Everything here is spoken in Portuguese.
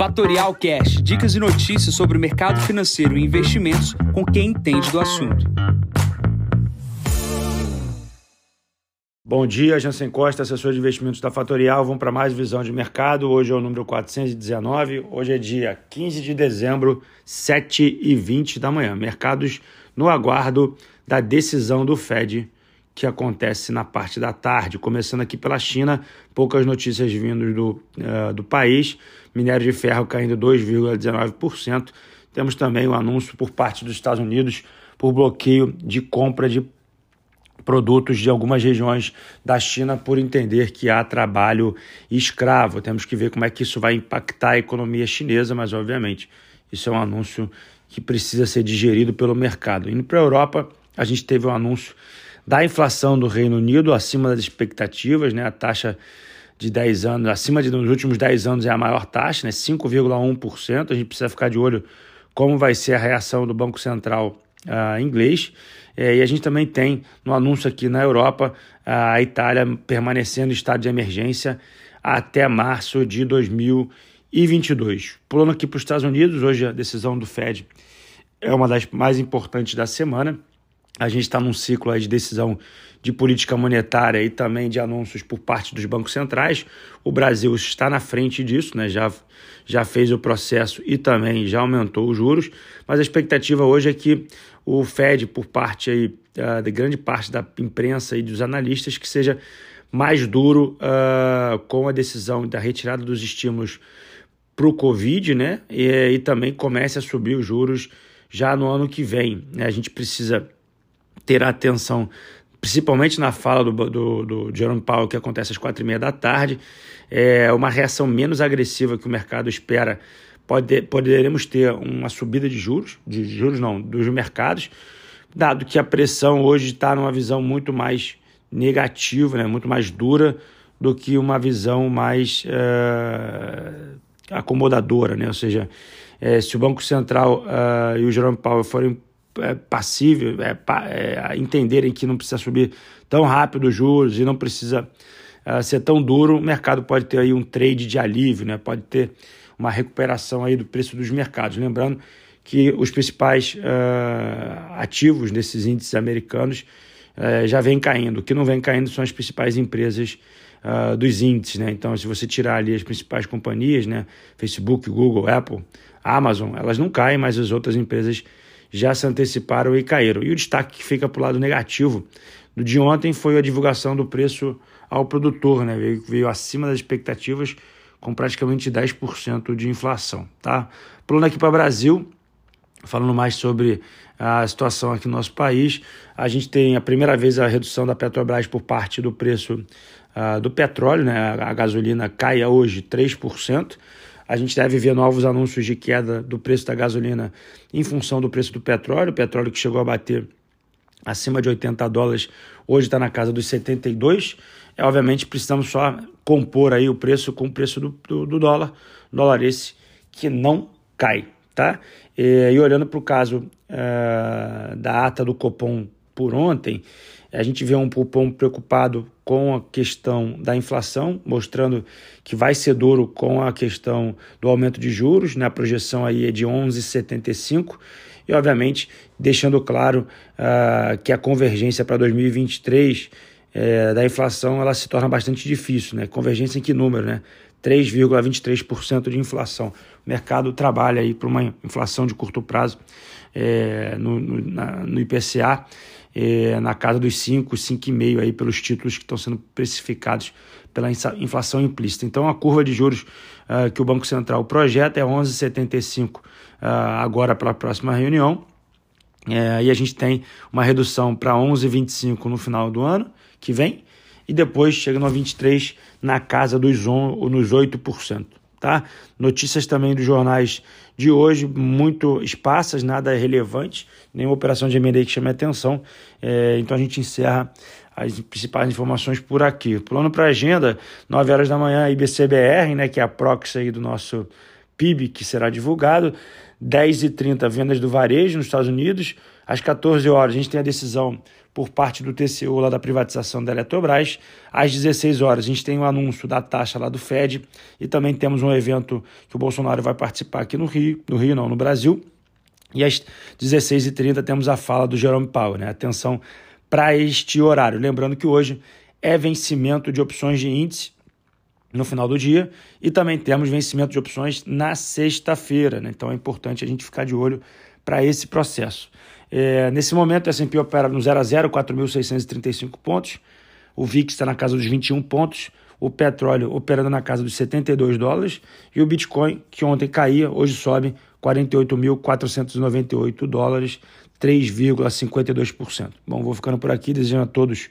Fatorial Cash, dicas e notícias sobre o mercado financeiro e investimentos com quem entende do assunto. Bom dia, Jansen Costa, assessor de investimentos da Fatorial. Vamos para mais visão de mercado. Hoje é o número 419. Hoje é dia 15 de dezembro, 7h20 da manhã. Mercados no aguardo da decisão do Fed que acontece na parte da tarde, começando aqui pela China, poucas notícias vindas do, uh, do país, minério de ferro caindo 2,19%. Temos também o um anúncio por parte dos Estados Unidos por bloqueio de compra de produtos de algumas regiões da China por entender que há trabalho escravo. Temos que ver como é que isso vai impactar a economia chinesa, mas obviamente isso é um anúncio que precisa ser digerido pelo mercado. Indo para a Europa, a gente teve um anúncio da inflação do Reino Unido acima das expectativas, né? A taxa de 10 anos, acima de nos últimos 10 anos é a maior taxa, né? 5,1%. A gente precisa ficar de olho como vai ser a reação do Banco Central uh, inglês. É, e a gente também tem no anúncio aqui na Europa a Itália permanecendo em estado de emergência até março de 2022. Pulando aqui para os Estados Unidos, hoje a decisão do Fed é uma das mais importantes da semana. A gente está num ciclo de decisão de política monetária e também de anúncios por parte dos bancos centrais. O Brasil está na frente disso, né? já, já fez o processo e também já aumentou os juros, mas a expectativa hoje é que o Fed, por parte aí, uh, de grande parte da imprensa e dos analistas, que seja mais duro uh, com a decisão da retirada dos estímulos para o Covid, né? E, e também comece a subir os juros já no ano que vem. Né? A gente precisa ter atenção, principalmente na fala do, do, do Jerome Powell, que acontece às quatro e meia da tarde, é uma reação menos agressiva que o mercado espera. Pode, poderemos ter uma subida de juros, de juros não, dos mercados, dado que a pressão hoje está numa visão muito mais negativa, né, muito mais dura do que uma visão mais é, acomodadora, né? ou seja, é, se o Banco Central uh, e o Jerome Powell forem é, passível, é, é, entenderem que não precisa subir tão rápido os juros e não precisa uh, ser tão duro, o mercado pode ter aí um trade de alívio, né? pode ter uma recuperação aí do preço dos mercados. Lembrando que os principais uh, ativos desses índices americanos uh, já vêm caindo. O que não vem caindo são as principais empresas uh, dos índices. Né? Então, se você tirar ali as principais companhias, né? Facebook, Google, Apple, Amazon, elas não caem, mas as outras empresas já se anteciparam e caíram. E o destaque que fica para o lado negativo do de ontem foi a divulgação do preço ao produtor, né? veio, veio acima das expectativas com praticamente 10% de inflação. Tá? Pulando aqui para o Brasil, falando mais sobre a situação aqui no nosso país, a gente tem a primeira vez a redução da Petrobras por parte do preço uh, do petróleo, né? a gasolina cai hoje 3%. A gente deve ver novos anúncios de queda do preço da gasolina em função do preço do petróleo. O petróleo que chegou a bater acima de 80 dólares, hoje está na casa dos 72. É, obviamente precisamos só compor aí o preço com o preço do, do, do dólar, dólar esse que não cai, tá? E, e olhando para o caso uh, da ata do Copom por ontem, a gente vê um Copom preocupado com a questão da inflação, mostrando que vai ser duro com a questão do aumento de juros, né? a projeção aí é de 11,75 e, obviamente, deixando claro uh, que a convergência para 2023 é, da inflação ela se torna bastante difícil. Né? Convergência em que número? Né? 3,23% de inflação. Mercado trabalha aí para uma inflação de curto prazo é, no, no, na, no IPCA é, na casa dos 5, 5,5 aí pelos títulos que estão sendo precificados pela inflação implícita. Então a curva de juros uh, que o Banco Central projeta é 11,75 uh, agora para a próxima reunião. É, e a gente tem uma redução para 11,25 no final do ano que vem e depois chega no 23 na casa dos on, nos 8%. Tá? Notícias também dos jornais de hoje, muito esparsas, nada relevante, nenhuma operação de M&A que chame atenção. É, então a gente encerra as principais informações por aqui. Pulando para a agenda, 9 horas da manhã, IBCBR, né, que é a proxy aí do nosso PIB, que será divulgado. 10h30, vendas do varejo nos Estados Unidos. Às 14 horas, a gente tem a decisão por parte do TCU lá da privatização da Eletrobras. Às 16 horas a gente tem o um anúncio da taxa lá do Fed e também temos um evento que o Bolsonaro vai participar aqui no Rio, no Rio não, no Brasil. E às 16h30 temos a fala do Jerome Powell, né? Atenção para este horário. Lembrando que hoje é vencimento de opções de índice no final do dia e também temos vencimento de opções na sexta-feira, né? Então é importante a gente ficar de olho para esse processo. É, nesse momento, o S&P opera no 0 a 0, 4.635 pontos. O VIX está na casa dos 21 pontos. O petróleo operando na casa dos 72 dólares. E o Bitcoin, que ontem caía, hoje sobe 48.498 dólares, 3,52%. Bom, vou ficando por aqui, desejando a todos